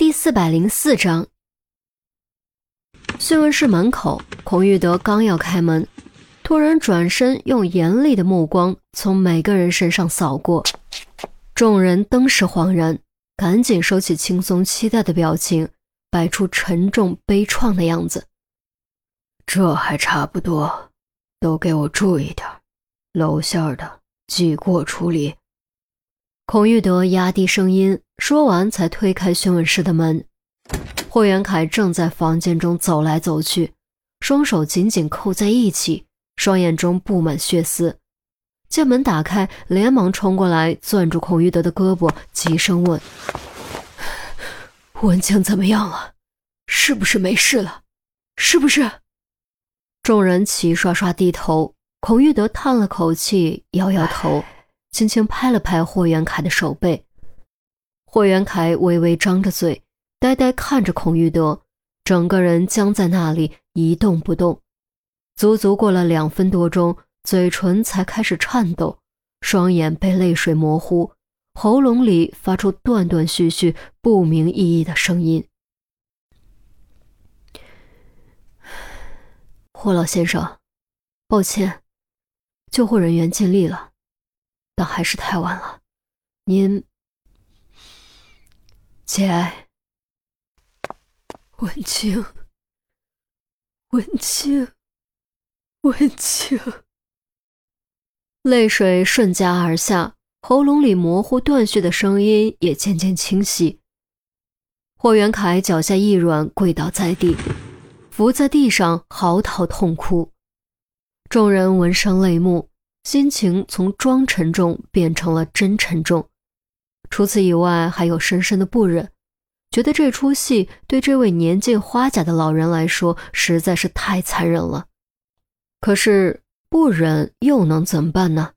第四百零四章，讯问室门口，孔玉德刚要开门，突然转身，用严厉的目光从每个人身上扫过。众人登时恍然，赶紧收起轻松期待的表情，摆出沉重悲怆的样子。这还差不多，都给我注意点，露馅的记过处理。孔玉德压低声音说完，才推开询问室的门。霍元凯正在房间中走来走去，双手紧紧扣在一起，双眼中布满血丝。见门打开，连忙冲过来，攥住孔玉德的胳膊，急声问：“文清怎么样了？是不是没事了？是不是？”众人齐刷刷低头。孔玉德叹了口气，摇摇头。轻轻拍了拍霍元凯的手背，霍元凯微微张着嘴，呆呆看着孔玉德，整个人僵在那里一动不动。足足过了两分多钟，嘴唇才开始颤抖，双眼被泪水模糊，喉咙里发出断断续续、不明意义的声音：“霍老先生，抱歉，救护人员尽力了。”但还是太晚了，您，节哀。文清，文清，文清，泪水瞬夹而下，喉咙里模糊断续的声音也渐渐清晰。霍元凯脚下一软，跪倒在地，伏在地上嚎啕痛哭。众人闻声泪目。心情从装沉重变成了真沉重，除此以外，还有深深的不忍，觉得这出戏对这位年近花甲的老人来说实在是太残忍了。可是不忍又能怎么办呢？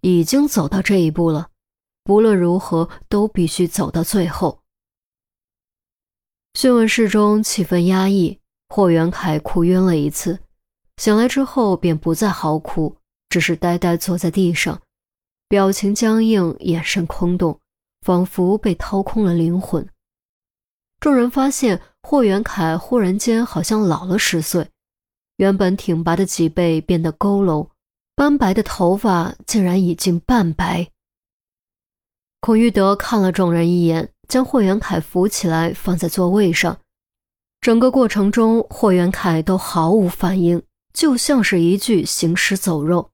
已经走到这一步了，不论如何都必须走到最后。讯问室中气氛压抑，霍元凯哭晕了一次，醒来之后便不再嚎哭。只是呆呆坐在地上，表情僵硬，眼神空洞，仿佛被掏空了灵魂。众人发现霍元凯忽然间好像老了十岁，原本挺拔的脊背变得佝偻，斑白的头发竟然已经半白。孔玉德看了众人一眼，将霍元凯扶起来放在座位上。整个过程中，霍元凯都毫无反应，就像是一具行尸走肉。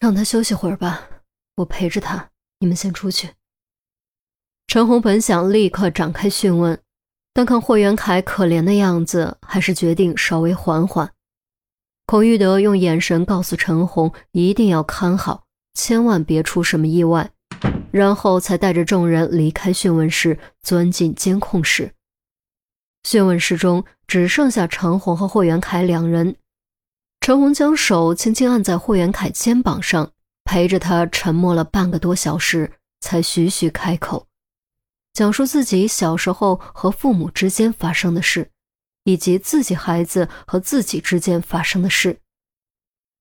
让他休息会儿吧，我陪着他。你们先出去。陈红本想立刻展开讯问，但看霍元凯可怜的样子，还是决定稍微缓缓。孔玉德用眼神告诉陈红，一定要看好，千万别出什么意外，然后才带着众人离开讯问室，钻进监控室。讯问室中只剩下陈红和霍元凯两人。陈红将手轻轻按在霍元凯肩膀上，陪着他沉默了半个多小时，才徐徐开口，讲述自己小时候和父母之间发生的事，以及自己孩子和自己之间发生的事。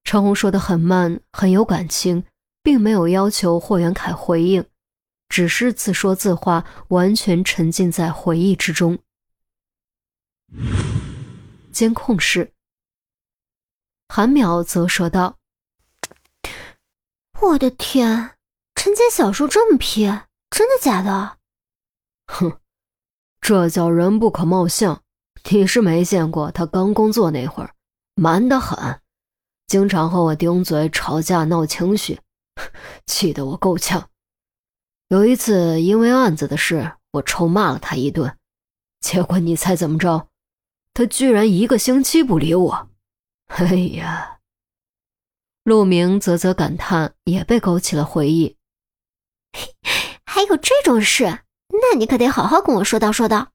陈红说的很慢，很有感情，并没有要求霍元凯回应，只是自说自话，完全沉浸在回忆之中。监控室。韩淼则说道：“我的天，陈杰小时候这么皮，真的假的？”“哼，这叫人不可貌相。你是没见过他刚工作那会儿，蛮得很，经常和我顶嘴、吵架、闹情绪，气得我够呛。有一次因为案子的事，我臭骂了他一顿，结果你猜怎么着？他居然一个星期不理我。”哎呀，陆明啧啧感叹，也被勾起了回忆。还有这种事？那你可得好好跟我说道说道。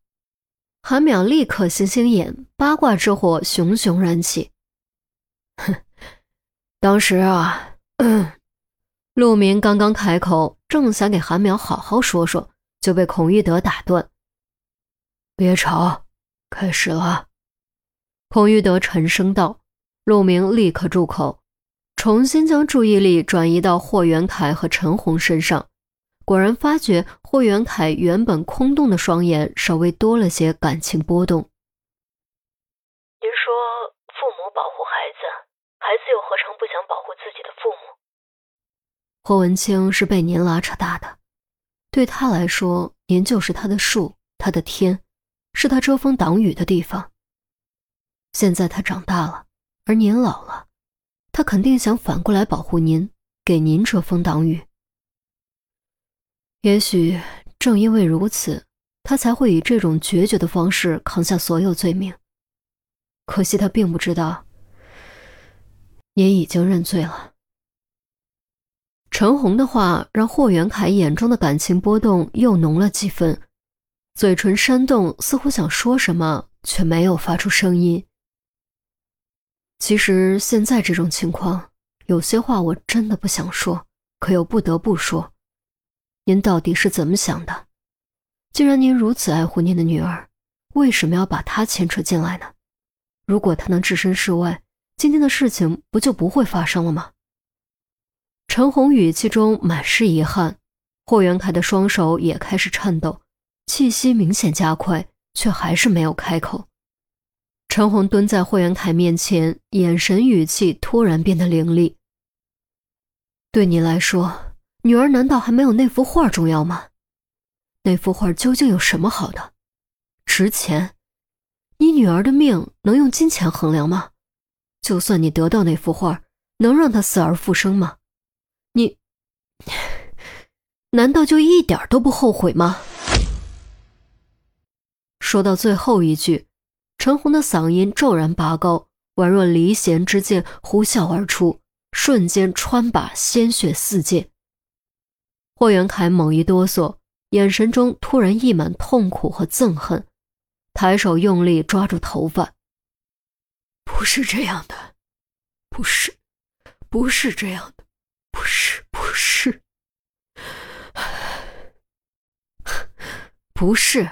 韩淼立刻星星眼，八卦之火熊熊燃起。哼，当时啊，嗯陆明刚刚开口，正想给韩淼好好说说，就被孔玉德打断：“别吵，开始了。”孔玉德沉声道。陆明立刻住口，重新将注意力转移到霍元凯和陈红身上。果然发觉霍元凯原本空洞的双眼稍微多了些感情波动。您说父母保护孩子，孩子又何尝不想保护自己的父母？霍文清是被您拉扯大的，对他来说，您就是他的树，他的天，是他遮风挡雨的地方。现在他长大了，而您老了，他肯定想反过来保护您，给您遮风挡雨。也许正因为如此，他才会以这种决绝的方式扛下所有罪名。可惜他并不知道，您已经认罪了。陈红的话让霍元凯眼中的感情波动又浓了几分，嘴唇煽动，似乎想说什么，却没有发出声音。其实现在这种情况，有些话我真的不想说，可又不得不说。您到底是怎么想的？既然您如此爱护您的女儿，为什么要把她牵扯进来呢？如果她能置身事外，今天的事情不就不会发生了吗？陈红语气中满是遗憾，霍元凯的双手也开始颤抖，气息明显加快，却还是没有开口。陈红蹲在霍元凯面前，眼神语气突然变得凌厉：“对你来说。”女儿难道还没有那幅画重要吗？那幅画究竟有什么好的？值钱？你女儿的命能用金钱衡量吗？就算你得到那幅画，能让她死而复生吗？你 难道就一点都不后悔吗？说到最后一句，陈红的嗓音骤然拔高，宛若离弦之箭呼啸而出，瞬间穿把鲜血四溅。霍元凯猛一哆嗦，眼神中突然溢满痛苦和憎恨，抬手用力抓住头发。不是这样的，不是，不是这样的，不是，不是，不是，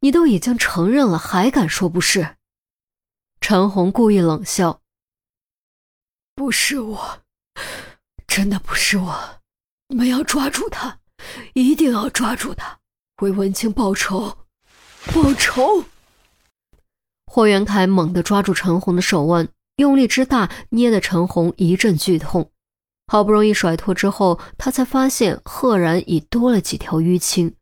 你都已经承认了，还敢说不是？陈红故意冷笑。不是我，真的不是我。你们要抓住他，一定要抓住他，为文清报仇，报仇！霍元凯猛地抓住陈红的手腕，用力之大，捏得陈红一阵剧痛。好不容易甩脱之后，他才发现赫然已多了几条淤青，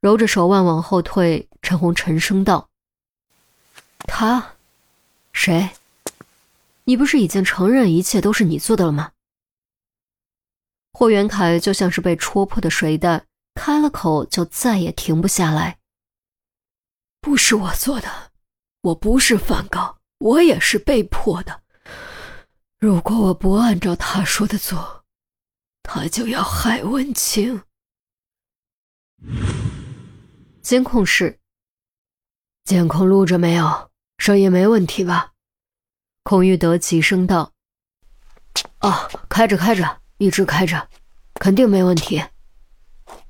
揉着手腕往后退。陈红沉声道：“他，谁？你不是已经承认一切都是你做的了吗？”霍元凯就像是被戳破的水袋，开了口就再也停不下来。不是我做的，我不是梵高，我也是被迫的。如果我不按照他说的做，他就要害文清。监控室，监控录着没有？声音没问题吧？孔玉德急声道：“哦，开着，开着。”一直开着，肯定没问题。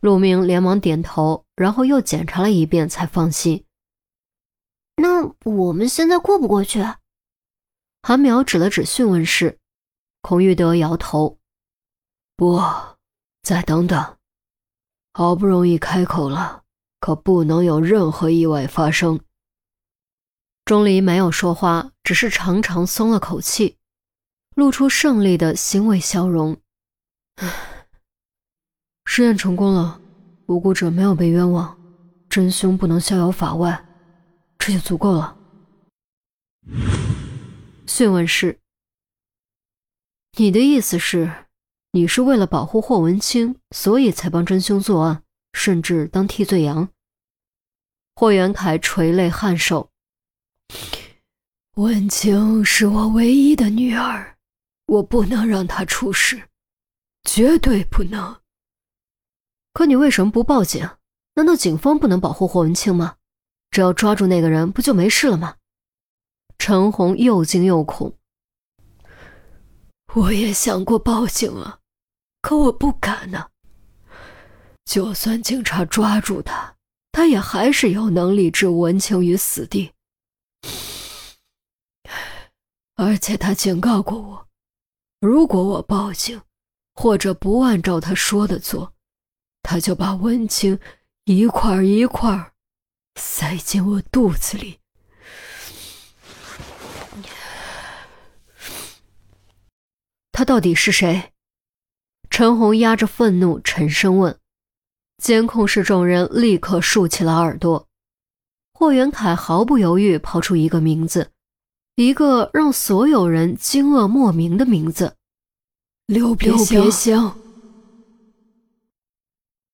陆明连忙点头，然后又检查了一遍，才放心。那我们现在过不过去？韩苗指了指讯问室，孔玉德摇头：“不，再等等。好不容易开口了，可不能有任何意外发生。”钟离没有说话，只是长长松了口气，露出胜利的欣慰笑容。实验成功了，无辜者没有被冤枉，真凶不能逍遥法外，这就足够了。讯问室，你的意思是，你是为了保护霍文清，所以才帮真凶作案，甚至当替罪羊？霍元凯垂泪颔首，文清是我唯一的女儿，我不能让她出事。绝对不能！可你为什么不报警？难道警方不能保护霍文清吗？只要抓住那个人，不就没事了吗？陈红又惊又恐。我也想过报警啊，可我不敢呢。就算警察抓住他，他也还是有能力置文清于死地。而且他警告过我，如果我报警，或者不按照他说的做，他就把温情一块一块塞进我肚子里。他到底是谁？陈红压着愤怒沉声问。监控室众人立刻竖起了耳朵。霍元凯毫不犹豫抛出一个名字，一个让所有人惊愕莫名的名字：刘别香。